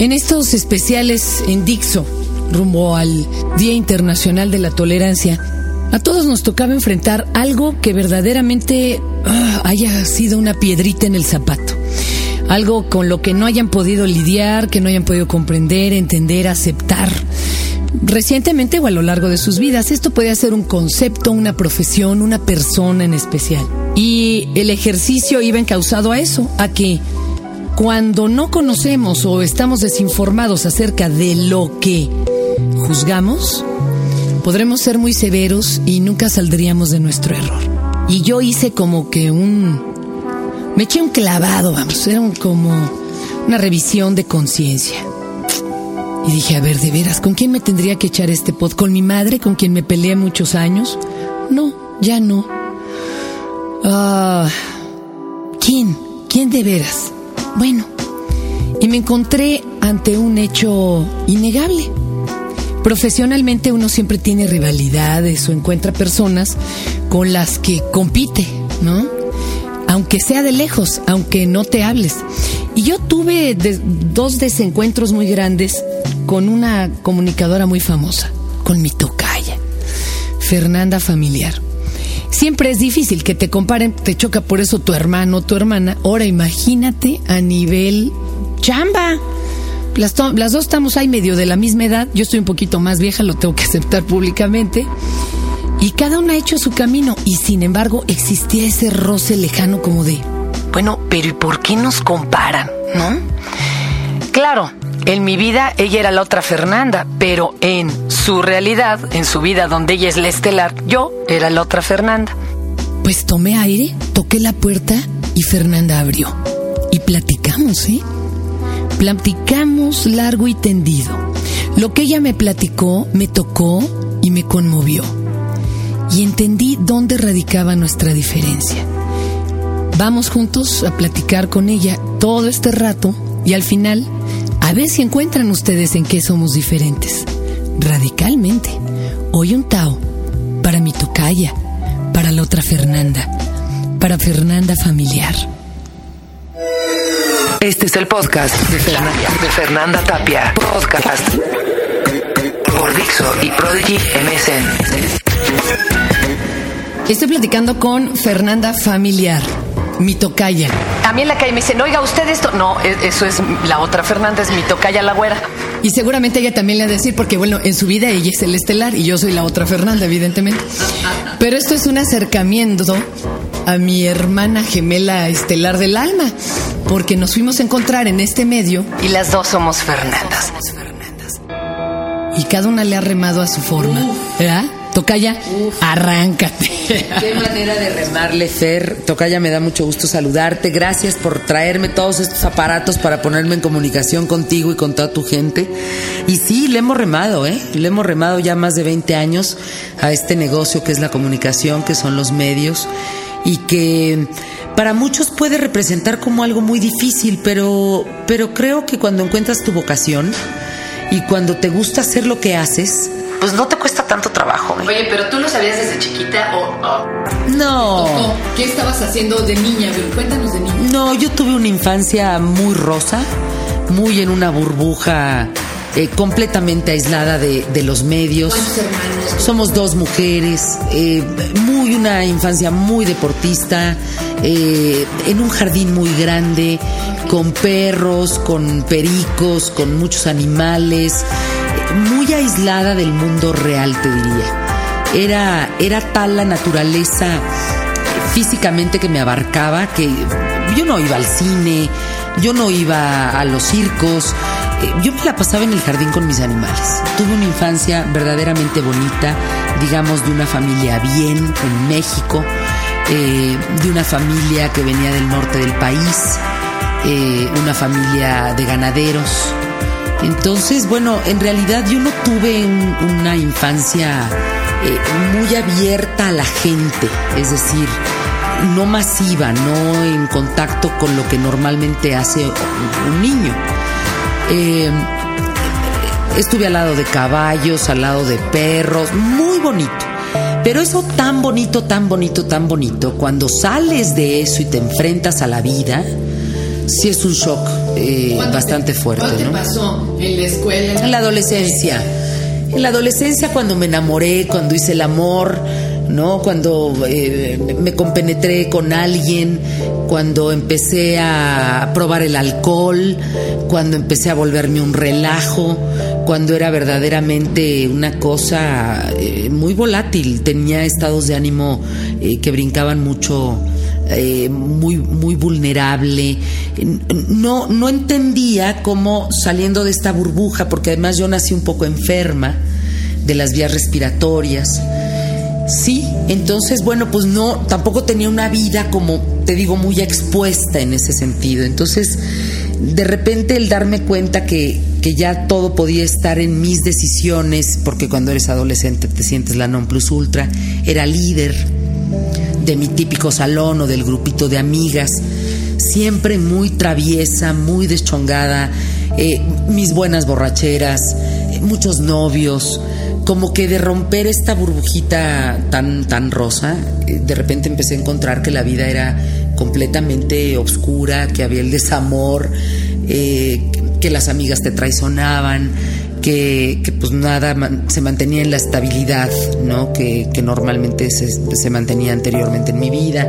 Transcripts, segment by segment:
En estos especiales en Dixo, rumbo al Día Internacional de la Tolerancia, a todos nos tocaba enfrentar algo que verdaderamente ah, haya sido una piedrita en el zapato. Algo con lo que no hayan podido lidiar, que no hayan podido comprender, entender, aceptar. Recientemente o a lo largo de sus vidas, esto puede ser un concepto, una profesión, una persona en especial. Y el ejercicio iba encausado a eso, a que cuando no conocemos o estamos desinformados acerca de lo que juzgamos, podremos ser muy severos y nunca saldríamos de nuestro error. Y yo hice como que un... Me eché un clavado, vamos, era como una revisión de conciencia. Y dije, a ver, de veras, ¿con quién me tendría que echar este pod? ¿Con mi madre, con quien me peleé muchos años? No, ya no. Ah, ¿Quién? ¿Quién de veras? Bueno, y me encontré ante un hecho innegable. Profesionalmente uno siempre tiene rivalidades o encuentra personas con las que compite, ¿no? Aunque sea de lejos, aunque no te hables. Y yo tuve dos desencuentros muy grandes con una comunicadora muy famosa, con mi tocaya, Fernanda Familiar. Siempre es difícil que te comparen, te choca por eso tu hermano, tu hermana. Ahora imagínate a nivel chamba. Las, dos estamos ahí medio de la misma edad. Yo estoy un poquito más vieja, lo tengo que aceptar públicamente. Y cada una ha hecho su camino. Y sin embargo, existía ese roce lejano como de, bueno, pero ¿y por qué nos comparan? ¿No? Claro, en mi vida ella era la otra Fernanda, pero en su realidad, en su vida donde ella es la estelar, yo era la otra Fernanda. Pues tomé aire, toqué la puerta y Fernanda abrió. Y platicamos, ¿eh? Platicamos largo y tendido. Lo que ella me platicó me tocó y me conmovió. Y entendí dónde radicaba nuestra diferencia. Vamos juntos a platicar con ella todo este rato y al final a ver si encuentran ustedes en qué somos diferentes. Radicalmente. Hoy un Tao para mi tocaya, para la otra Fernanda, para Fernanda familiar. Este es el podcast de Fernanda, de Fernanda Tapia. Podcast por Dixo y Prodigy MSN. Estoy platicando con Fernanda Familiar, mi tocaya. También la calle me dicen, oiga, usted esto. No, e-, eso es la otra Fernanda, es mi tocaya la güera. Y seguramente ella también le va a decir, porque bueno, en su vida ella es el estelar y yo soy la otra Fernanda, evidentemente. Pero esto es un acercamiento a mi hermana gemela estelar del alma, porque nos fuimos a encontrar en este medio. Y las dos somos Fernandas. Y cada una le ha remado a su forma. ¿Verdad? Tocaya, arráncate. Qué manera de remarle, Fer. Tocaya, me da mucho gusto saludarte. Gracias por traerme todos estos aparatos para ponerme en comunicación contigo y con toda tu gente. Y sí, le hemos remado, ¿eh? Le hemos remado ya más de 20 años a este negocio que es la comunicación, que son los medios y que para muchos puede representar como algo muy difícil, pero, pero creo que cuando encuentras tu vocación y cuando te gusta hacer lo que haces, pues no te cuesta tanto trabajo. Oye, pero tú lo sabías desde chiquita o... No. ¿Qué estabas haciendo de niña? Cuéntanos de niña. No, yo tuve una infancia muy rosa, muy en una burbuja eh, completamente aislada de, de los medios. hermanos? Somos dos mujeres, eh, muy una infancia muy deportista, eh, en un jardín muy grande, con perros, con pericos, con muchos animales, muy aislada del mundo real, te diría. Era, era tal la naturaleza físicamente que me abarcaba que yo no iba al cine, yo no iba a los circos, eh, yo me la pasaba en el jardín con mis animales. Tuve una infancia verdaderamente bonita, digamos, de una familia bien en México, eh, de una familia que venía del norte del país, eh, una familia de ganaderos. Entonces, bueno, en realidad yo no tuve un- una infancia eh, muy abierta a la gente, es decir, no masiva, no en contacto con lo que normalmente hace un- niño. Eh, estuve al lado de caballos, al lado de perros, muy bonito. Pero eso tan bonito, tan bonito, tan bonito, cuando sales de eso y te enfrentas a la vida, sí es un shock. eh, bastante fuerte. ¿Cuándo te ¿no? pasó? ¿En la escuela? En la adolescencia. En la adolescencia cuando me enamoré, cuando hice el amor, ¿no? Cuando eh, me compenetré con alguien, cuando empecé a probar el alcohol, cuando empecé a volverme un relajo, cuando era verdaderamente una cosa eh, muy volátil, tenía estados de ánimo eh, que brincaban mucho eh, muy, muy vulnerable. No, no entendía cómo saliendo de esta burbuja, porque además yo nací un poco enferma de las vías respiratorias. Sí, entonces, bueno, pues no, tampoco tenía una vida como, te digo, muy expuesta en ese sentido. Entonces, de repente el darme cuenta que, que ya todo podía estar en mis decisiones, porque cuando eres adolescente te sientes la non plus ultra, era líder de mi típico salón o del grupito de amigas, siempre muy traviesa, muy deschongada, eh, mis buenas borracheras, muchos novios, como que de romper esta burbujita tan, tan rosa, eh, de repente empecé a encontrar que la vida era completamente oscura, que había el desamor, eh, que las amigas te traicionaban, que, que, pues nada se mantenía en la estabilidad ¿no? que, que normalmente se, se, mantenía anteriormente en mi vida.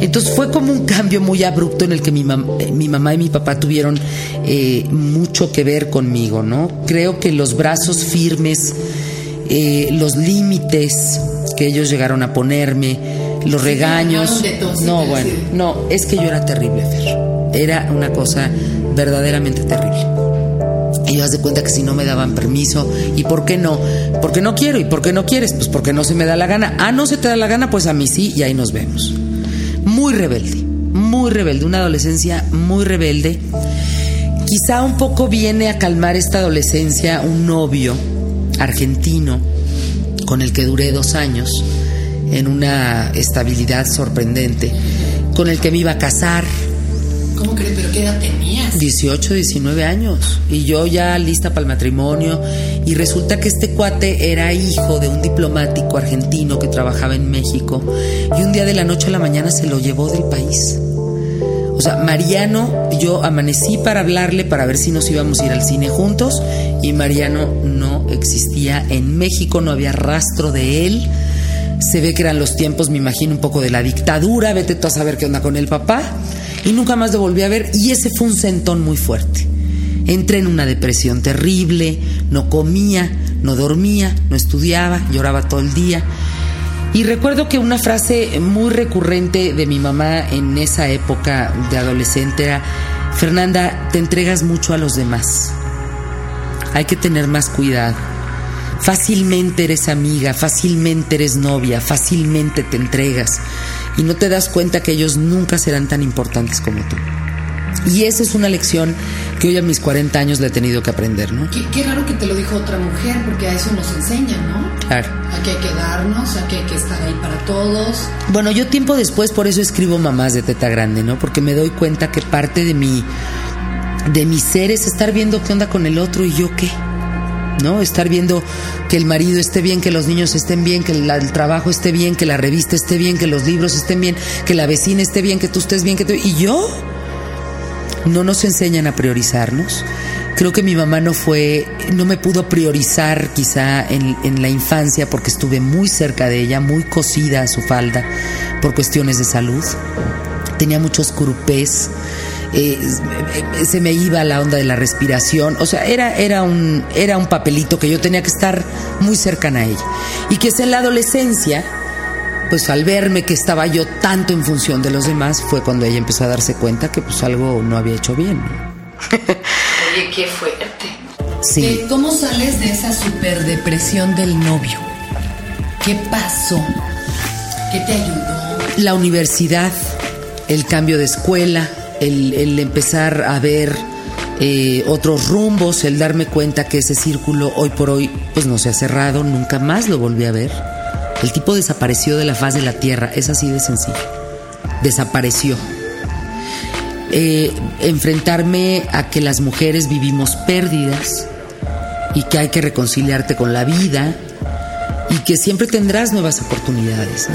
Entonces fue como un cambio muy abrupto en el que mi, mam mi mamá y mi papá tuvieron eh, mucho que ver conmigo. ¿no? Creo que los brazos firmes, eh, los límites que ellos llegaron a ponerme, los regaños. No, bueno, no, es que yo era terrible, Fer. Era una cosa verdaderamente terrible. Y haz de cuenta que si no me daban permiso, ¿y por qué no? Porque no quiero, ¿y por qué no quieres? Pues porque no se me da la gana. Ah, no se te da la gana, pues a mí sí, y ahí nos vemos. Muy rebelde, muy rebelde, una adolescencia muy rebelde. Quizá un poco viene a calmar esta adolescencia un novio argentino con el que duré dos años en una estabilidad sorprendente, con el que me iba a casar. ¿Cómo crees? ¿Pero qué edad tenías? 18, 19 años. Y yo ya lista para el matrimonio. Y resulta que este cuate era hijo de un diplomático argentino que trabajaba en México. Y un día de la noche a la mañana se lo llevó del país. O sea, Mariano, yo amanecí para hablarle para ver si nos íbamos a ir al cine juntos. Y Mariano no existía en México, no había rastro de él. Se ve que eran los tiempos, me imagino, un poco de la dictadura. Vete tú a saber qué onda con el papá y nunca más lo volví a ver y ese fue un sentón muy fuerte. Entré en una depresión terrible, no comía, no dormía, no estudiaba, lloraba todo el día. Y recuerdo que una frase muy recurrente de mi mamá en esa época de adolescente era, Fernanda, te entregas mucho a los demás. Hay que tener más cuidado. Fácilmente eres amiga, fácilmente eres novia, fácilmente te entregas y no te das cuenta que ellos nunca serán tan importantes como tú. Y esa es una lección que hoy a mis 40 años le he tenido que aprender, ¿no? Qué, qué, raro que te lo dijo otra mujer, porque a eso nos enseñan, ¿no? Claro. A que hay que darnos, a que hay que estar ahí para todos. Bueno, yo tiempo después por eso escribo Mamás de Teta Grande, ¿no? Porque me doy cuenta que parte de mi, de mi ser es estar viendo qué onda con el otro y yo qué. ¿No? Estar viendo que el marido esté bien, que los niños estén bien, que el trabajo esté bien, que la revista esté bien, que los libros estén bien, que la vecina esté bien, que tú estés bien, que. Y yo no nos enseñan a priorizarnos. Creo que mi mamá no fue, no me pudo priorizar quizá en, en la infancia porque estuve muy cerca de ella, muy cosida a su falda por cuestiones de salud. Tenía muchos curupés. Eh, se me iba la onda de la respiración, o sea, era, era, un, era un papelito que yo tenía que estar muy cercana a ella. Y que es en la adolescencia, pues al verme que estaba yo tanto en función de los demás, fue cuando ella empezó a darse cuenta que pues algo no había hecho bien. Oye, qué fuerte. Sí. ¿Cómo sales de esa superdepresión del novio? ¿Qué pasó? ¿Qué te ayudó? La universidad, el cambio de escuela, el, empezar a ver eh, otros rumbos, el darme cuenta que ese círculo hoy por hoy pues no se ha cerrado, nunca más lo volví a ver. El tipo desapareció de la faz de la tierra, es así de sencillo. Desapareció. Eh, enfrentarme a que las mujeres vivimos pérdidas y que hay que reconciliarte con la vida y que siempre tendrás nuevas oportunidades.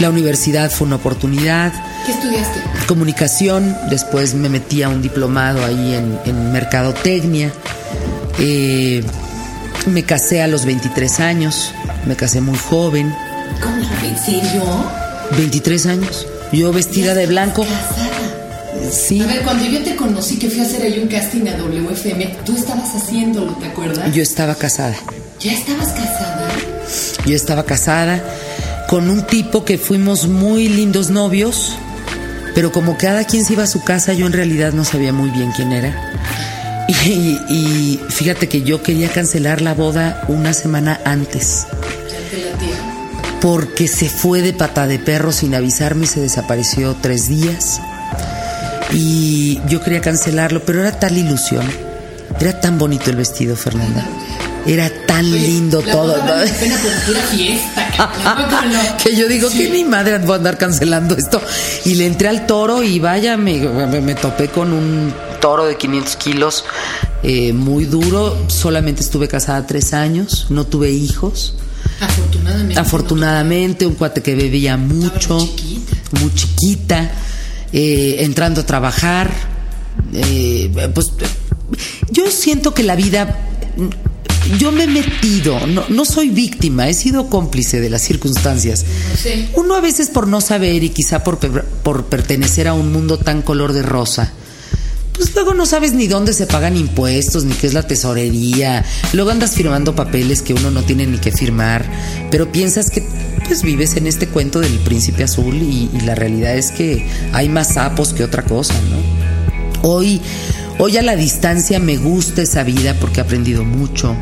La universidad fue una oportunidad. ¿Qué estudiaste? Comunicación, después me metí a un diplomado ahí en, en mercadotecnia. Eh, me casé a los 23 años, me casé muy joven. ¿Cómo? ¿En serio? 23 años. Yo vestida de blanco. Sí. A ver, cuando yo te conocí que fui a hacer ahí un casting a WFM, tú estabas haciéndolo, ¿te acuerdas? Yo estaba casada. ¿Ya estabas casada? Yo estaba casada con un tipo que fuimos muy lindos novios, pero como cada quien se iba a su casa, yo en realidad no sabía muy bien quién era. Y, fíjate que yo quería cancelar la boda una semana antes. Porque se fue de pata de perro sin avisarme y se desapareció tres días. Y yo quería cancelarlo, pero era tal ilusión. Era tan bonito el vestido, Fernanda. Era tan lindo La todo. la pena fiesta. cabrón. ¿Cómo no? que yo digo que mi madre va a andar cancelando esto. Y le entré al toro y vaya, me, me- me topé con un toro de 500 kilos eh, muy duro. Solamente estuve casada tres años, no tuve hijos. Afortunadamente. Afortunadamente, un cuate que bebía mucho, muy chiquita. muy chiquita, eh, entrando a trabajar. eh, pues yo siento que la vida, yo me he metido, no, no soy víctima, he sido cómplice de las circunstancias. Sí. Uno a veces por no saber y quizá por, por pertenecer a un mundo tan color de rosa, pues luego no sabes ni dónde se pagan impuestos, ni qué es la tesorería. Luego andas firmando papeles que uno no tiene ni que firmar, pero piensas que pues vives en este cuento del príncipe azul y, y la realidad es que hay más sapos que otra cosa, ¿no? Hoy, hoy a la distancia me gusta esa vida porque he aprendido mucho.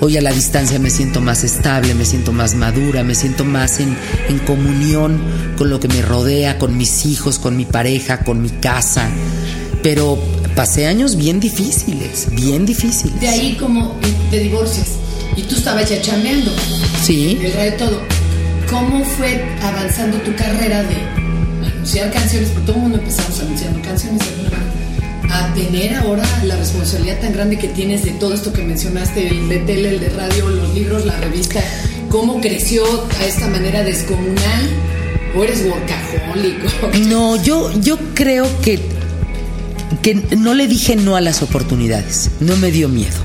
Hoy a la distancia me siento más estable, me siento más madura, me siento más en, en comunión con lo que me rodea, con mis hijos, con mi pareja, con mi casa. Pero pasé años bien difíciles, bien difíciles. De ahí como te divorcias y tú estabas ya chameando. Sí. El de todo. ¿Cómo fue avanzando tu carrera de anunciar canciones? Porque todo el mundo empezamos anunciando canciones de A tener ahora la responsabilidad tan grande que tienes de todo esto que mencionaste, el de tele, el de radio, los libros, la revista. ¿Cómo creció a esta manera descomunal? ¿O eres workaholic? No, yo, yo creo que, que no le dije no a las oportunidades. No me dio miedo.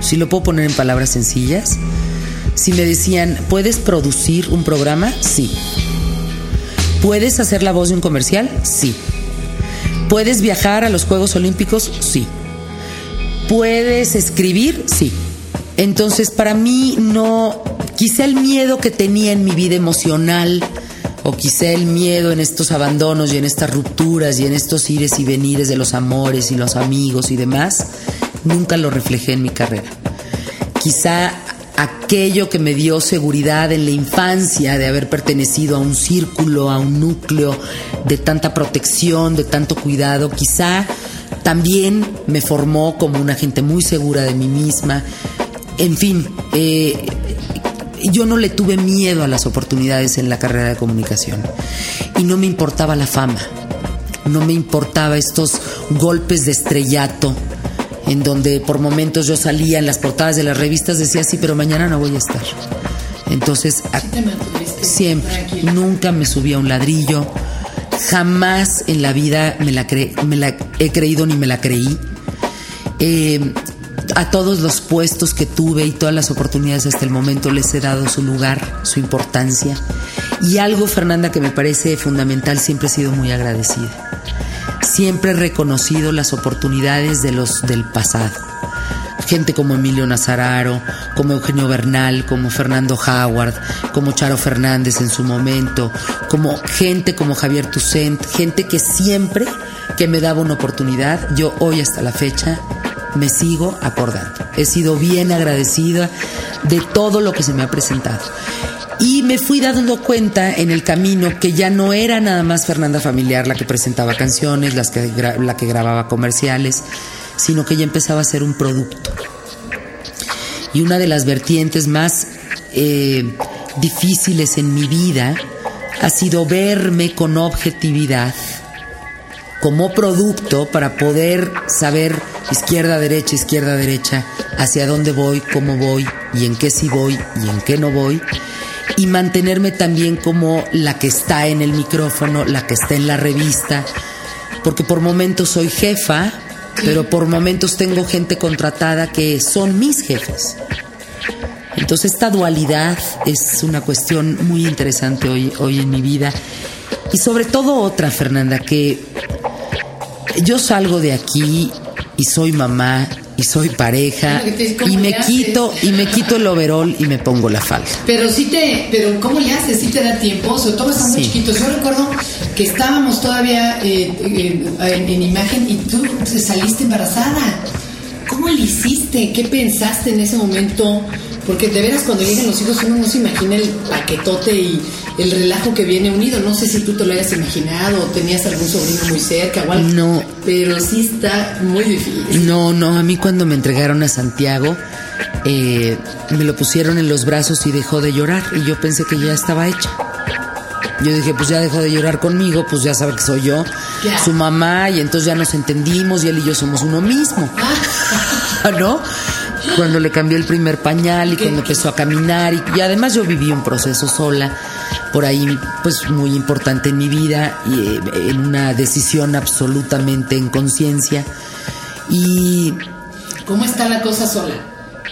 Si lo puedo poner en palabras sencillas. Si me decían, ¿puedes producir un programa? Sí. ¿Puedes hacer la voz de un comercial? Sí. ¿Puedes viajar a los Juegos Olímpicos? Sí. ¿Puedes escribir? Sí. Entonces, para mí no, quizá el miedo que tenía en mi vida emocional, o quizá el miedo en estos abandonos y en estas rupturas y en estos ires y venires de los amores y los amigos y demás, nunca lo reflejé en mi carrera. Quizá aquello que me dio seguridad en la infancia de haber pertenecido a un círculo, a un núcleo de tanta protección, de tanto cuidado, quizá también me formó como una gente muy segura de mí misma. En fin, eh, yo no le tuve miedo a las oportunidades en la carrera de comunicación y no me importaba la fama, no me importaba estos golpes de estrellato en donde por momentos yo salía en las portadas de las revistas, decía sí, pero mañana no voy a estar. Entonces, a- siempre, nunca me subí a un ladrillo, jamás en la vida me la, cre- me la he creído ni me la creí. Eh, a todos los puestos que tuve y todas las oportunidades hasta el momento les he dado su lugar, su importancia. Y algo, Fernanda, que me parece fundamental, siempre he sido muy agradecida. Siempre he reconocido las oportunidades de los del pasado. Gente como Emilio Nazararo, como Eugenio Bernal, como Fernando Howard, como Charo Fernández en su momento, como gente como Javier Tucent, gente que siempre que me daba una oportunidad, yo hoy hasta la fecha me sigo acordando. He sido bien agradecida de todo lo que se me ha presentado. Y me fui dando cuenta en el camino que ya no era nada más Fernanda Familiar la que presentaba canciones, las que la que grababa comerciales, sino que ya empezaba a ser un producto. Y una de las vertientes más eh, difíciles en mi vida ha sido verme con objetividad como producto para poder saber izquierda, derecha, izquierda, derecha, hacia dónde voy, cómo voy y en qué sí voy y en qué no voy. Y mantenerme también como la que está en el micrófono, la que está en la revista, porque por momentos soy jefa, pero por momentos tengo gente contratada que son mis jefes. Entonces esta dualidad es una cuestión muy interesante hoy, hoy en mi vida. Y sobre todo otra, Fernanda, que yo salgo de aquí y soy mamá y soy pareja y me quito y me quito el overol y me pongo la falda. Pero sí te, pero ¿cómo le haces? ¿Sí te da tiempo? Sobre todo están muy chiquitos. Yo recuerdo que estábamos todavía eh, eh, en, en, imagen y tú saliste embarazada. ¿Cómo le hiciste? ¿Qué pensaste en ese momento? Porque de veras cuando llegan los hijos uno no se imagina el paquetote y el relajo que viene unido. No sé si tú te lo hayas imaginado o tenías algún sobrino muy cerca o algo. No. Pero sí está muy difícil. No, no. A mí cuando me entregaron a Santiago, eh, me lo pusieron en los brazos y dejó de llorar. Y yo pensé que ya estaba hecha. Yo dije, pues ya dejó de llorar conmigo, pues ya sabe que soy yo, su mamá, y entonces ya nos entendimos y él y yo somos uno mismo. ¿No? Cuando le cambié el primer pañal y cuando empezó a caminar y, además yo viví un proceso sola por ahí pues muy importante en mi vida y eh, en una decisión absolutamente en conciencia. Y ¿cómo está la cosa sola?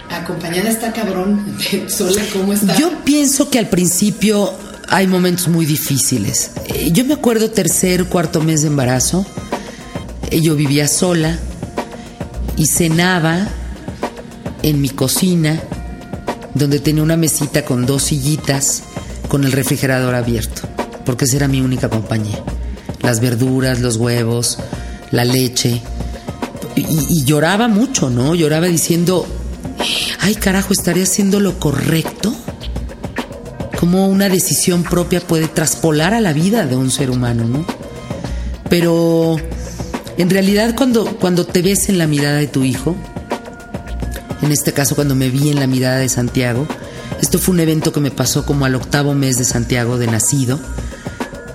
acompañada está cabrón sola cómo está yo pienso que al principio hay momentos muy difíciles. Eh, yo me acuerdo tercer cuarto mes de embarazo eh, yo vivía sola y cenaba en mi cocina, donde tenía una mesita con dos sillitas, con el refrigerador abierto, porque esa era mi única compañía. Las verduras, los huevos, la leche. Y, lloraba mucho, ¿no? Lloraba diciendo, ay carajo, ¿estaré haciendo lo correcto? ¿Cómo una decisión propia puede traspolar a la vida de un ser humano, ¿no? Pero en realidad cuando, cuando te ves en la mirada de tu hijo, en este caso cuando me vi en la mirada de Santiago. Esto fue un evento que me pasó como al octavo mes de Santiago de nacido.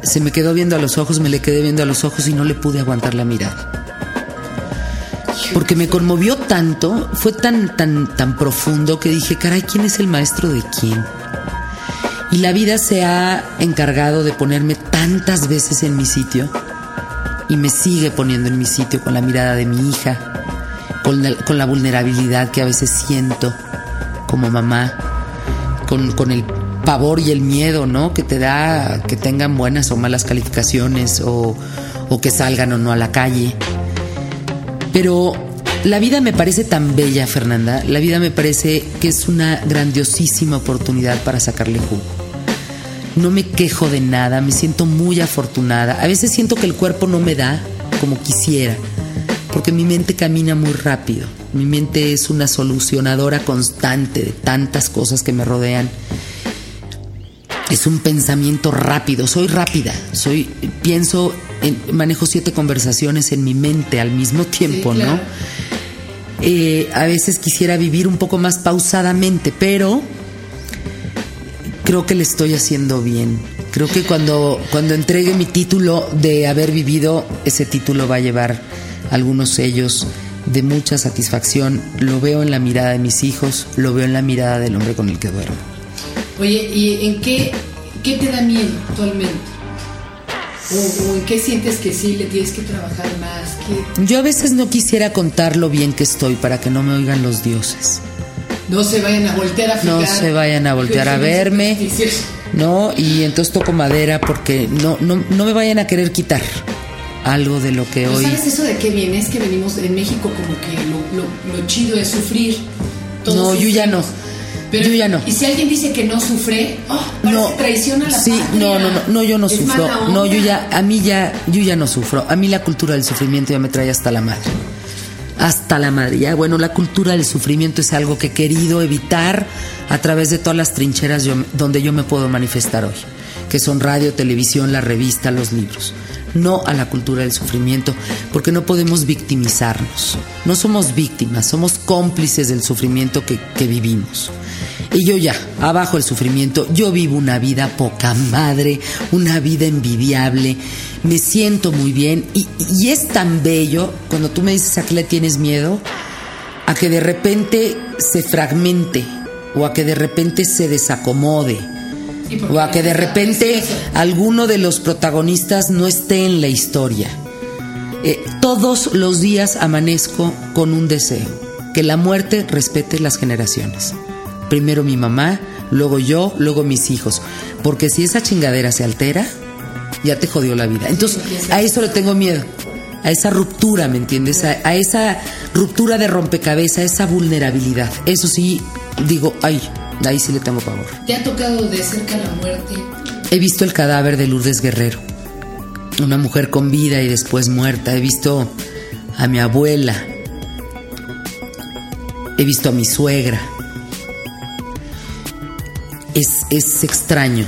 Se me quedó viendo a los ojos, me le quedé viendo a los ojos y no le pude aguantar la mirada. Porque me conmovió tanto, fue tan, tan, tan profundo que dije, caray, ¿quién es el maestro de quién? Y la vida se ha encargado de ponerme tantas veces en mi sitio y me sigue poniendo en mi sitio con la mirada de mi hija, con la, vulnerabilidad que a veces siento como mamá, con, el pavor y el miedo, ¿no? Que te da que tengan buenas o malas calificaciones o, o que salgan o no a la calle. Pero la vida me parece tan bella, Fernanda. La vida me parece que es una grandiosísima oportunidad para sacarle jugo. No me quejo de nada, me siento muy afortunada. A veces siento que el cuerpo no me da como quisiera porque mi mente camina muy rápido. Mi mente es una solucionadora constante de tantas cosas que me rodean. Es un pensamiento rápido, soy rápida, soy pienso, manejo siete conversaciones en mi mente al mismo tiempo, ¿no? Eh, a veces quisiera vivir un poco más pausadamente, pero creo que le estoy haciendo bien. Creo que cuando, cuando entregue mi título de haber vivido, ese título va a llevar algunos sellos de mucha satisfacción. Lo veo en la mirada de mis hijos, lo veo en la mirada del hombre con el que duermo. Oye, ¿y en qué, qué te da miedo actualmente? ¿O, en qué sientes que sí le tienes que trabajar más? Yo a veces no quisiera contar lo bien que estoy para que no me oigan los dioses. No se vayan a voltear a fijar. No se vayan a voltear a verme. No, y entonces toco madera porque no, no, no me vayan a querer quitar algo de lo que hoy... ¿Sabes eso de qué viene? Es que venimos en México como que lo, chido es sufrir. no, yo ya no. Pero, yo ya no. Y si alguien dice que no sufre, oh, no, traiciona la sí, no, no, no, no, yo no sufro. No, yo ya, a mí ya, yo ya no sufro. A mí la cultura del sufrimiento ya me trae hasta la madre. Hasta la madre. Ya, bueno, la cultura del sufrimiento es algo que he querido evitar a través de todas las trincheras donde yo me puedo manifestar hoy, que son radio, televisión, la revista, los libros no a la cultura del sufrimiento, porque no podemos victimizarnos. No somos víctimas, somos cómplices del sufrimiento que, vivimos. Y yo ya, abajo el sufrimiento, yo vivo una vida poca madre, una vida envidiable, me siento muy bien y, y es tan bello cuando tú me dices a qué le tienes miedo, a que de repente se fragmente o a que de repente se desacomode, o a que de repente alguno de los protagonistas no esté en la historia. Eh, todos los días amanezco con un deseo, que la muerte respete las generaciones. Primero mi mamá, luego yo, luego mis hijos. Porque si esa chingadera se altera, ya te jodió la vida. Entonces, a eso le tengo miedo. A esa ruptura, ¿me entiendes? A, a esa ruptura de rompecabezas, a esa vulnerabilidad. Eso sí, digo, ay, ahí sí le tengo pavor. ¿Te ha tocado de cerca la muerte? He visto el cadáver de Lourdes Guerrero. Una mujer con vida y después muerta. He visto a mi abuela. He visto a mi suegra. Es, es extraño.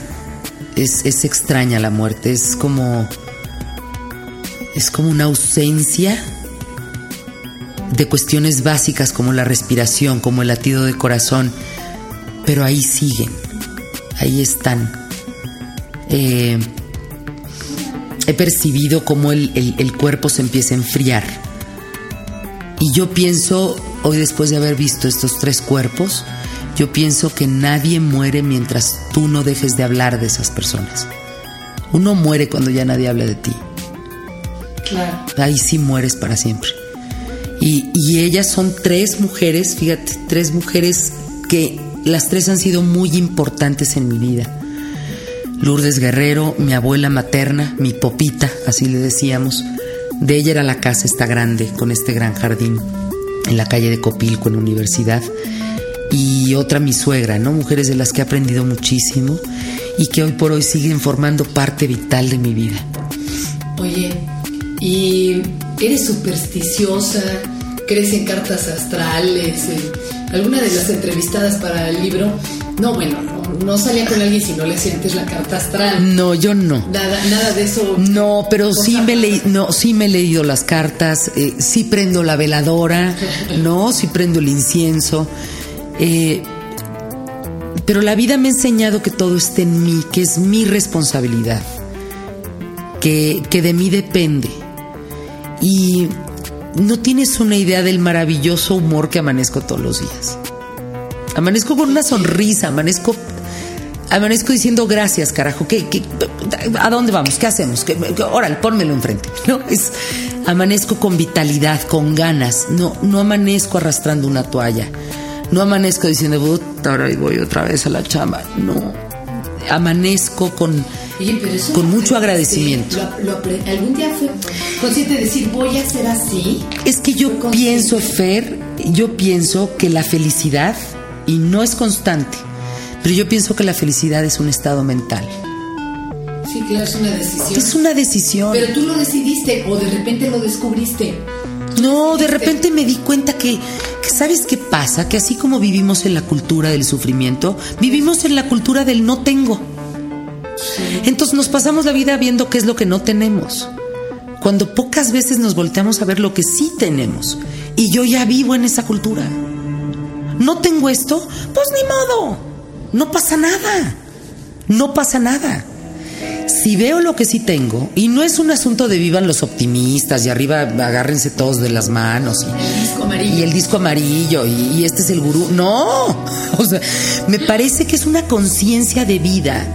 Es, es extraña la muerte. Es como. Es como una ausencia de cuestiones básicas como la respiración, como el latido de corazón. Pero ahí siguen. Ahí están. Eh, he percibido cómo el, el- el cuerpo se empieza a enfriar. Y yo pienso, hoy después de haber visto estos tres cuerpos, yo pienso que nadie muere mientras tú no dejes de hablar de esas personas. Uno muere cuando ya nadie habla de ti. Claro. Ahí sí mueres para siempre. Y, y ellas son tres mujeres, fíjate, tres mujeres que las tres han sido muy importantes en mi vida. Lourdes Guerrero, mi abuela materna, mi popita, así le decíamos. De ella era la casa esta grande, con este gran jardín, en la calle de Copilco, en la universidad. Y otra mi suegra, ¿no? Mujeres de las que he aprendido muchísimo y que hoy por hoy siguen formando parte vital de mi vida. Oye, ¿y eres supersticiosa? ¿Crees en cartas astrales? Eh, ¿Alguna de las entrevistadas para el libro? No, bueno, no, no salía con alguien si no le sientes la carta astral. No, yo no. Nada, nada de eso. No, pero sí me, leí, no, sí me he leído las cartas, eh, sí prendo la veladora, ¿no? Sí prendo el incienso. eh, pero la vida me ha enseñado que todo está en mí, que es mi responsabilidad, que, que de mí depende. Y no tienes una idea del maravilloso humor que amanezco todos los días. Amanezco con una sonrisa, amanezco amanezco diciendo gracias, carajo. ¿Qué, a dónde vamos? ¿Qué hacemos? ¿Qué, qué- órale, pónmelo enfrente. ¿no? Es, amanezco con vitalidad, con ganas. No, no amanezco arrastrando una toalla. No amanezco diciendo, "Puta, ahora voy otra vez a la chamba. No. Amanezco con, Oye, pero eso con mucho agradecimiento. lo- lo ¿Algún día fue consciente de decir, voy a ser así? Es que yo pienso, Fer, yo pienso que la felicidad, y no es constante, pero yo pienso que la felicidad es un estado mental. Sí, claro, es una decisión. Es una decisión. Pero tú lo decidiste o de repente lo descubriste. No, de repente me di cuenta que, que ¿sabes qué pasa? Que así como vivimos en la cultura del sufrimiento, vivimos en la cultura del no tengo. Entonces nos pasamos la vida viendo qué es lo que no tenemos. Cuando pocas veces nos volteamos a ver lo que sí tenemos. Y yo ya vivo en esa cultura. No tengo esto, pues ni modo. No pasa nada. No pasa nada. Si veo lo que sí tengo, y no es un asunto de vivan los optimistas y arriba agárrense todos de las manos y, El disco amarillo. y el disco amarillo y, y este es el gurú. No, o sea, me parece que es una conciencia de vida.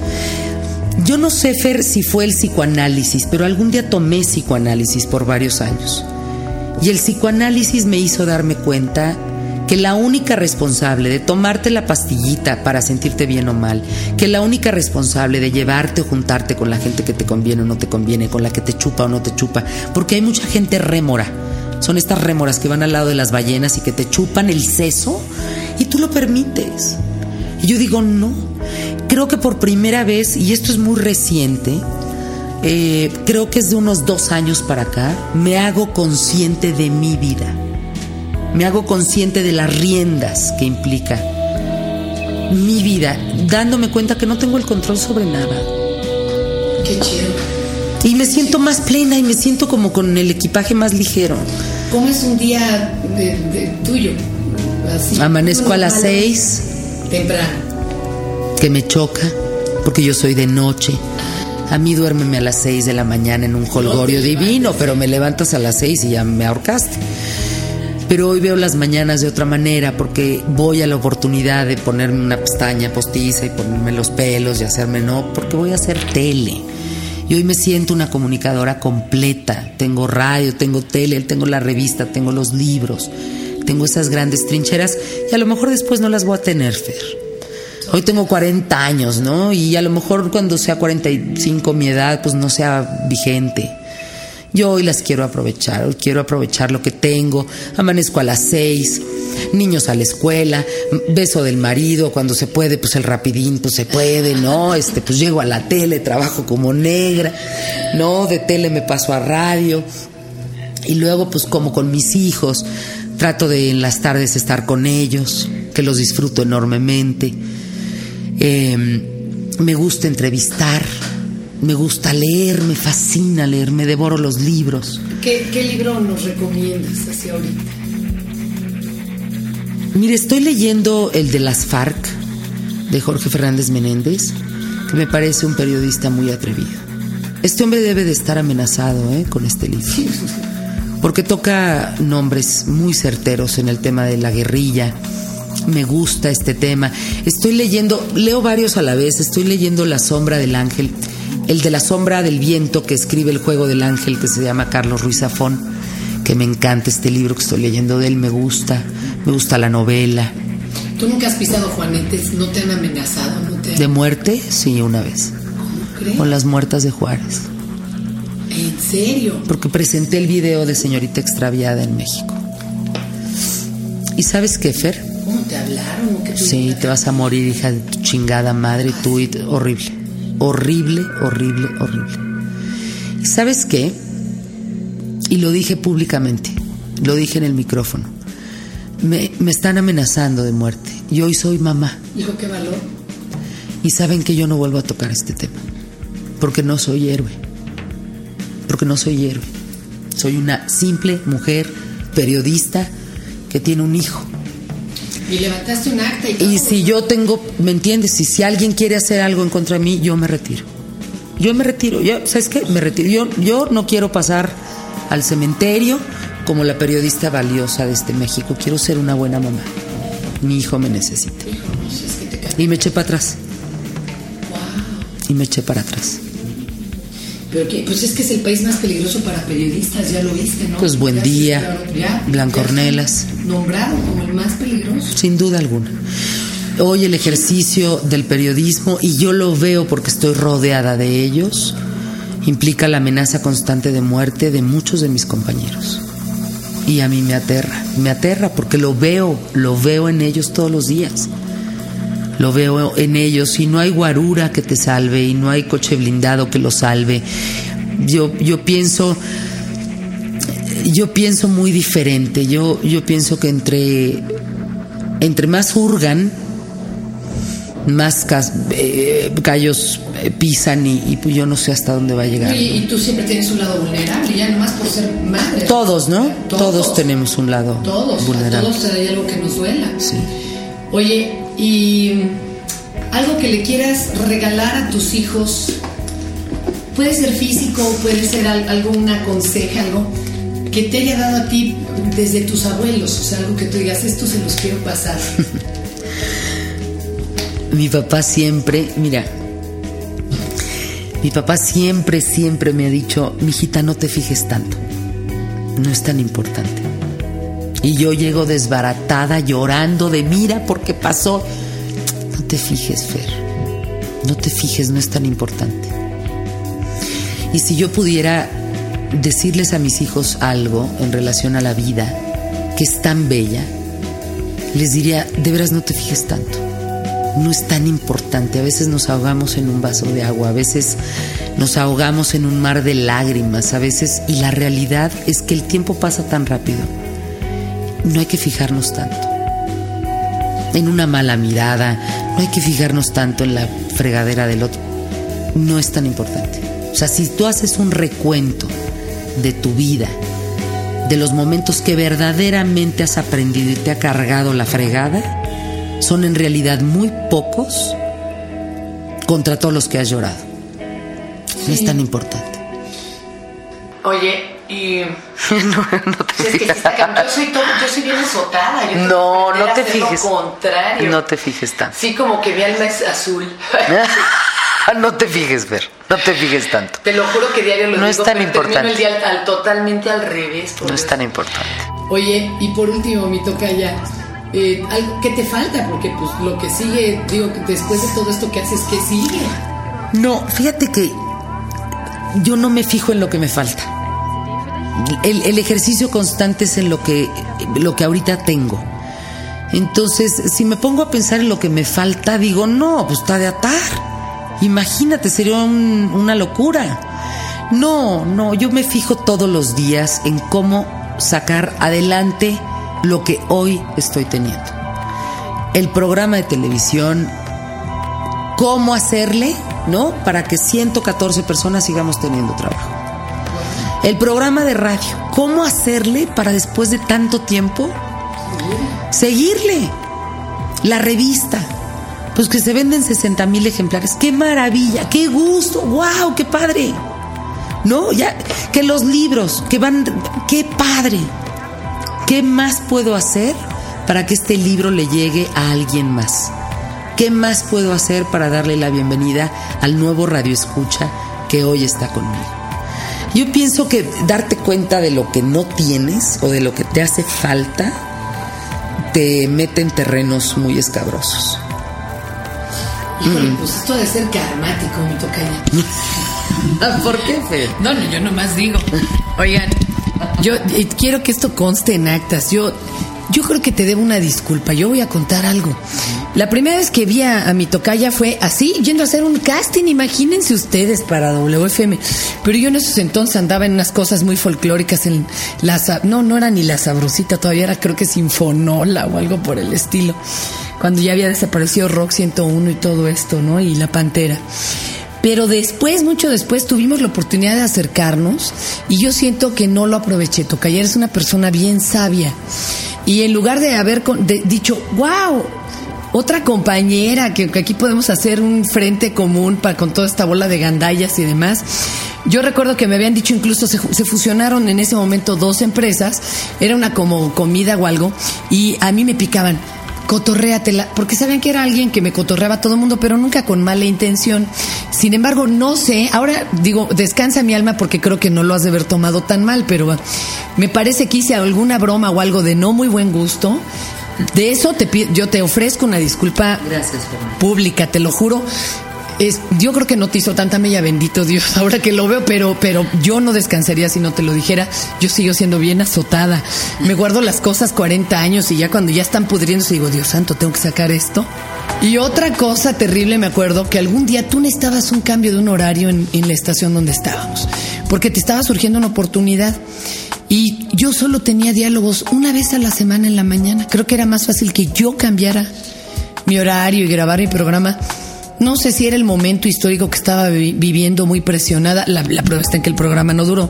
Yo no sé, Fer, si fue el psicoanálisis, pero algún día tomé psicoanálisis por varios años. Y el psicoanálisis me hizo darme cuenta que la única responsable de tomarte la pastillita para sentirte bien o mal, que la única responsable de llevarte o juntarte con la gente que te conviene o no te conviene, con la que te chupa o no te chupa, porque hay mucha gente rémora. Son estas rémoras que van al lado de las ballenas y que te chupan el seso y tú lo permites. Y yo digo, no. Creo que por primera vez, y esto es muy reciente, eh, creo que es de unos dos años para acá, me hago consciente de mi vida. Me hago consciente de las riendas que implica mi vida, dándome cuenta que no tengo el control sobre nada. Qué chido. Y me siento más plena y me siento como con el equipaje más ligero. ¿Cómo es un día de, de tuyo? Así, Amanezco a las seis, Temprano. Que me choca, porque yo soy de noche. A mí duérmeme a las seis de la mañana en un holgorio te divino, pero me levantas a las seis y ya me ahorcaste. Pero hoy veo las mañanas de otra manera porque voy a la oportunidad de ponerme una pestaña postiza y ponerme los pelos y hacerme no, porque voy a hacer tele. Y hoy me siento una comunicadora completa. Tengo radio, tengo tele, tengo la revista, tengo los libros, tengo esas grandes trincheras y a lo mejor después no las voy a tener, Fer. Hoy tengo 40 años, ¿no? Y a lo mejor cuando sea 45 mi edad, pues no sea vigente. Yo hoy las quiero aprovechar, quiero aprovechar lo que tengo. Amanezco a las 6, niños a la escuela, beso del marido, cuando se puede, pues el rapidín, pues se puede, ¿no? Este, pues llego a la tele, trabajo como negra, ¿no? De tele me paso a radio. Y luego, pues como con mis hijos, trato de en las tardes estar con ellos, que los disfruto enormemente. Em, me gusta entrevistar, me gusta leer, me fascina leer, me devoro los libros. ¿Qué, qué libro nos recomiendas hacia ahorita? Mire, estoy leyendo el de las FARC, de Jorge Fernández Menéndez, que me parece un periodista muy atrevido. Este hombre debe de estar amenazado ¿eh? con este libro, porque toca nombres muy certeros en el tema de la guerrilla. Me gusta este tema. Estoy leyendo, leo varios a la vez, estoy leyendo La sombra del ángel, el de la sombra del viento que escribe el juego del ángel, que se llama Carlos Ruiz Zafón, que me encanta este libro que estoy leyendo de él, me gusta me gusta la novela. ¿Tú nunca has pisado Juanetes? ¿No te han amenazado? ¿No te han- ¿De muerte? Sí, una vez. ¿Cómo crees? Con las muertas de Juárez. ¿En serio? Porque presenté el video de Señorita Extraviada en México. ¿Y sabes qué, Fer? ¿Cómo te hablaron? ¿O qué te Sí, te vas a morir, hija de tu chingada madre, tú y horrible. Horrible, horrible, horrible. ¿Y sabes qué? Y lo dije públicamente, lo dije en el micrófono. Me, me están amenazando de muerte. Y hoy soy mamá. Hijo, qué valor. Y saben que yo no vuelvo a tocar este tema. Porque no soy héroe. Porque no soy héroe. Soy una simple mujer periodista que tiene un hijo. Y levantaste un acta y. Y si yo tengo, ¿me entiendes? Y si alguien quiere hacer algo en contra de mí, yo me retiro. Yo me retiro. Yo, ¿Sabes qué? Me retiro. Yo, yo no quiero pasar al cementerio como la periodista valiosa de este México. Quiero ser una buena mamá. Mi hijo me necesita. Hijo, no sé, es que te ca- Y me eché para atrás. Y me eché para atrás. Pero que, pues es que es el país más peligroso para periodistas, ya lo viste, ¿no? Pues Buen Día, Blancornelas. Nombrado como el más peligroso. Sin duda alguna. Hoy el ejercicio del periodismo, y yo lo veo porque estoy rodeada de ellos, implica la amenaza constante de muerte de muchos de mis compañeros. Y a mí me aterra, me aterra porque lo veo, lo veo en ellos todos los días. Lo veo en ellos y no hay guarura que te salve y no hay coche blindado que lo salve. Yo, yo pienso, yo pienso muy diferente. Yo, yo pienso que entre, entre más hurgan, más cas- eh, callos eh, pisan y, y pues yo no sé hasta dónde va a llegar. Y, y tú siempre tienes un lado vulnerable, ya nomás por ser madre. Todos, ¿no? Todos. Todos, tenemos un lado Todos, a vulnerable. todos hay algo que nos duela. Sí. Oye, y algo que le quieras regalar a tus hijos, puede ser físico, puede ser al- algo, una conseja, algo que te haya dado a ti desde tus abuelos, o sea, algo que tú digas, esto se los quiero pasar. Mi papá siempre, mira, mi papá siempre, siempre me ha dicho, mijita, no te fijes tanto, no es tan importante. Y yo llego desbaratada, llorando de mira porque pasó. No te fijes, Fer, no te fijes, no es tan importante. Y si yo pudiera decirles a mis hijos algo en relación a la vida, que es tan bella, les diría, de veras no te fijes tanto no es tan importante. A veces nos ahogamos en un vaso de agua, a veces nos ahogamos en un mar de lágrimas, a veces, y la realidad es que el tiempo pasa tan rápido. No hay que fijarnos tanto en una mala mirada, no hay que fijarnos tanto en la fregadera del otro. No es tan importante. O sea, si tú haces un recuento de tu vida, de los momentos que verdaderamente has aprendido y te ha cargado la fregada, son en realidad muy pocos contra todos los que has llorado. No es tan importante. Oye, Y no, es que sí fijes. está cabrón. yo soy todo, yo soy bien azotada. Yo No, no te fijes. Lo contrario. No te fijes tanto. Sí, como que mi alma es azul. no te fijes, Fer. No te fijes tanto. Te lo juro que diario lo No digo. es tan importante. el día al- al- totalmente al revés. No es tan importante. Oye, y por último, mi toca ya. Eh, algo que te falta, porque pues lo que sigue, digo, después de todo esto que haces, ¿qué sigue? No, fíjate que yo no me fijo en lo que me falta. El, ejercicio constante es en lo que, lo que ahorita tengo. Entonces, si me pongo a pensar en lo que me falta, digo, no, pues está de atar. Imagínate, sería un- una locura. No, no, yo me fijo todos los días en cómo sacar adelante lo que hoy estoy teniendo. El programa de televisión, cómo hacerle, ¿no? Para que 114 personas sigamos teniendo trabajo. El programa de radio, cómo hacerle para después de tanto tiempo seguirle. La revista, pues que se venden 60 mil ejemplares. ¡Qué maravilla! ¡Qué gusto! ¡Wow! ¡Qué padre! ¿No? Ya, que los libros, que van. ¡Qué padre! ¿Qué más puedo hacer para que este libro le llegue a alguien más? ¿Qué más puedo hacer para darle la bienvenida al nuevo Radio Escucha que hoy está conmigo? Yo pienso que darte cuenta de lo que no tienes o de lo que te hace falta te mete en terrenos muy escabrosos. Híjole, pues esto ha de ser karmático, mi tocaya. ¿Por qué, Fer? No, no, yo nomás digo. Oigan, yo quiero que esto conste en actas. Yo, yo creo que te debo una disculpa. Yo voy a contar algo. La primera vez que vi a, mi tocaya fue así, yendo a hacer un casting, imagínense ustedes, para WFM. Pero yo en esos entonces andaba en unas cosas muy folclóricas en la... No, no era ni la sabrosita, todavía era creo que Sinfonola o algo por el estilo. Cuando ya había desaparecido Rock 101 y todo esto, ¿no? Y La Pantera. Pero después, mucho después, tuvimos la oportunidad de acercarnos y yo siento que no lo aproveché. Tocayer es una persona bien sabia. Y en lugar de haber de- dicho, wow, otra compañera, que, que aquí podemos hacer un frente común para, con toda esta bola de gandallas y demás. Yo recuerdo que me habían dicho incluso se, se fusionaron en ese momento dos empresas, era una como comida o algo, y a mí me picaban cotorréatela, porque sabían que era alguien que me cotorreaba a todo el mundo, pero nunca con mala intención. Sin embargo, no sé, ahora digo, descansa mi alma porque creo que no lo has de haber tomado tan mal, pero me parece que hice alguna broma o algo de no muy buen gusto. De eso te yo te ofrezco una disculpa Gracias, pública, te lo juro. Es, yo creo que no te hizo tanta mella, bendito Dios, ahora que lo veo, pero, pero yo no descansaría si no te lo dijera. Yo sigo siendo bien azotada. Me guardo las cosas 40 años y ya cuando ya están pudriéndose digo, Dios santo, tengo que sacar esto. Y otra cosa terrible, me acuerdo, que algún día tú necesitabas un cambio de un horario en, en la estación donde estábamos, porque te estaba surgiendo una oportunidad. Y yo solo tenía diálogos una vez a la semana en la mañana. Creo que era más fácil que yo cambiara mi horario y grabar mi programa. No sé si era el momento histórico que estaba vi- viviendo muy presionada. La, la prueba está en que el programa no duró.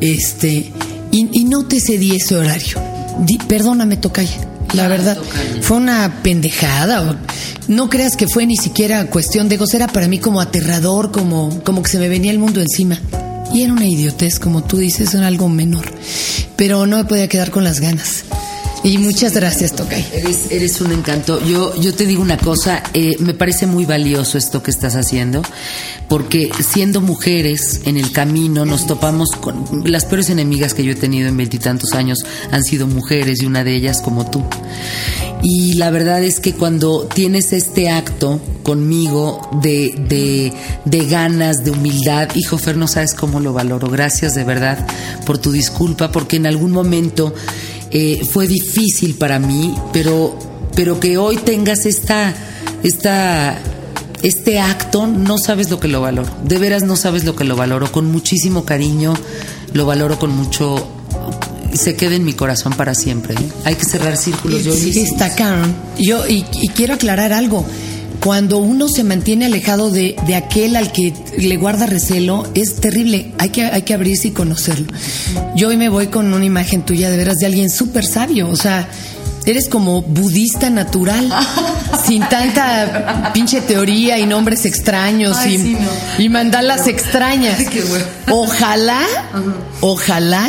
Este, y, y no te cedí ese horario. Di- perdóname, Tocaya. La verdad, fue una pendejada. No creas que fue ni siquiera cuestión de egos. Era para mí como aterrador, como, como que se me venía el mundo encima. Y era una idiotez, como tú dices, era algo menor. Pero no me podía quedar con las ganas. Y muchas gracias, Tocaya. Eres, eres un encanto. Yo, yo te digo una cosa, eh, me parece muy valioso esto que estás haciendo, porque siendo mujeres en el camino nos topamos con las peores enemigas que yo he tenido en veintitantos años han sido mujeres y una de ellas como tú. Y la verdad es que cuando tienes este acto conmigo de, de, de ganas, de humildad, hijo Fer, no sabes cómo lo valoro. Gracias de verdad por tu disculpa, porque en algún momento eh, fue difícil para mí, pero, pero que hoy tengas esta, esta, este acto, no sabes lo que lo valoro. De veras no sabes lo que lo valoro. Con muchísimo cariño, lo valoro con mucho. Se queda en mi corazón para siempre. ¿eh? Hay que cerrar círculos. Yo Sí, está. Yo, y, y quiero aclarar algo. Cuando uno se mantiene alejado de, de aquel al que le guarda recelo, es terrible. Hay que, hay que abrirse y conocerlo. Yo hoy me voy con una imagen tuya de veras de alguien súper sabio. O sea, Eres como budista natural, sin tanta pinche teoría y nombres extraños Ay, y, sí, no. y mandalas extrañas. Ay, qué bueno. Ojalá, ojalá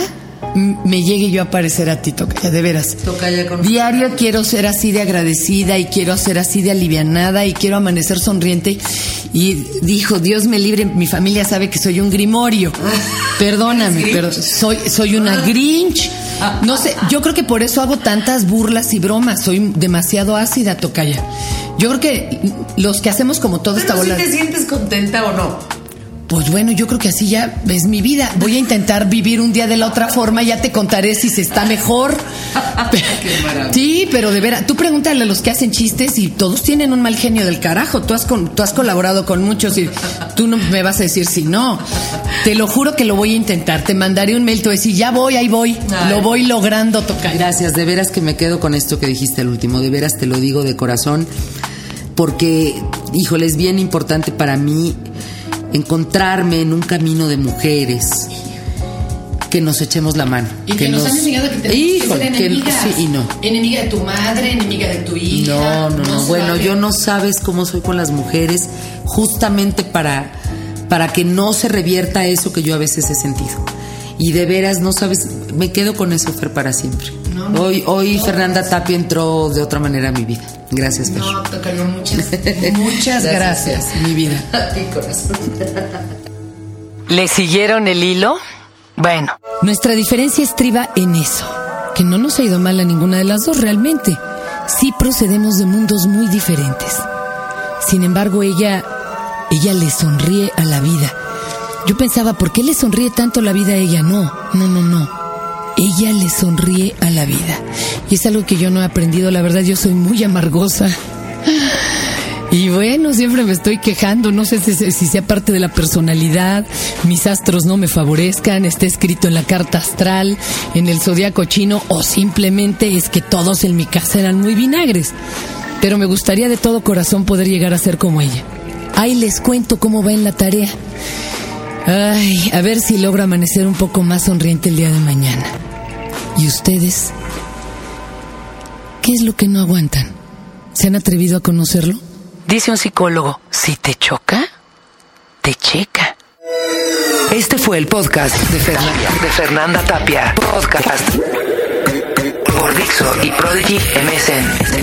me llegue yo a parecer a ti, Tocaya, de veras. Tocaya con- Diario quiero ser así de agradecida y quiero ser así de alivianada y quiero amanecer sonriente. Y dijo, Dios me libre, mi familia sabe que soy un grimorio. Perdóname, ¿Eres pero soy, soy una Grinch. No sé, yo creo que por eso hago tantas burlas y bromas. Soy demasiado ácida, Tocaya. Yo creo que los que hacemos como toda esta Pero si bola. te sientes contenta o no. Pues bueno, yo creo que así ya es mi vida. Voy a intentar vivir un día de la otra forma, ya te contaré si se está mejor. Qué. Sí, pero de veras, tú pregúntale a los que hacen chistes y todos tienen un mal genio del carajo. Tú has, con- tú has colaborado con muchos y tú no me vas a decir si no. Te lo juro que lo voy a intentar. Te mandaré un mail, te voy a decir, ya voy, ahí voy. Ay. Lo voy logrando tocar. Gracias, de veras que me quedo con esto que dijiste al último, de veras te lo digo de corazón, porque, híjole, es bien importante para mí encontrarme en un camino de mujeres que nos echemos la mano. Y que, nos, han enseñado que tenemos Híjole, que ser que- enemigas. sí y no. Enemiga de tu madre, enemiga de tu hija. No, no, no. Bueno, yo no sabes cómo soy con las mujeres, justamente para, para que no se revierta eso que yo a veces he sentido. Y de veras, no sabes, me quedo con eso, Fer, para siempre. No, no. hoy hoy Fernanda Tapia entró de otra manera a mi vida. Gracias, Fer. No, Tocayo, muchas, muchas gracias, mi vida. A ti, corazón. ¿Le siguieron el hilo? Bueno, Nuestra diferencia estriba en eso, que no nos ha ido mal a ninguna de las dos realmente. Sí procedemos de mundos muy diferentes. Sin embargo, ella, ella le sonríe a la vida. Yo pensaba, ¿por qué le sonríe tanto la vida a ella? No, no, no, no. Ella le sonríe a la vida. Y es algo que yo no he aprendido, la verdad, yo soy muy amargosa. Y bueno, siempre me estoy quejando, no sé si, sea parte de la personalidad, mis astros no me favorezcan, está escrito en la carta astral, en el zodiaco chino, o simplemente es que todos en mi casa eran muy vinagres. Pero me gustaría de todo corazón poder llegar a ser como ella. Ahí les cuento cómo va en la tarea. Ay, a ver si logro amanecer un poco más sonriente el día de mañana. ¿Y ustedes? ¿Qué es lo que no aguantan? ¿Se han atrevido a conocerlo? dice un psicólogo, si te choca, te checa. Este fue el podcast de Fernanda, de Fernanda Tapia. Podcast por Dixo y Prodigy MSN.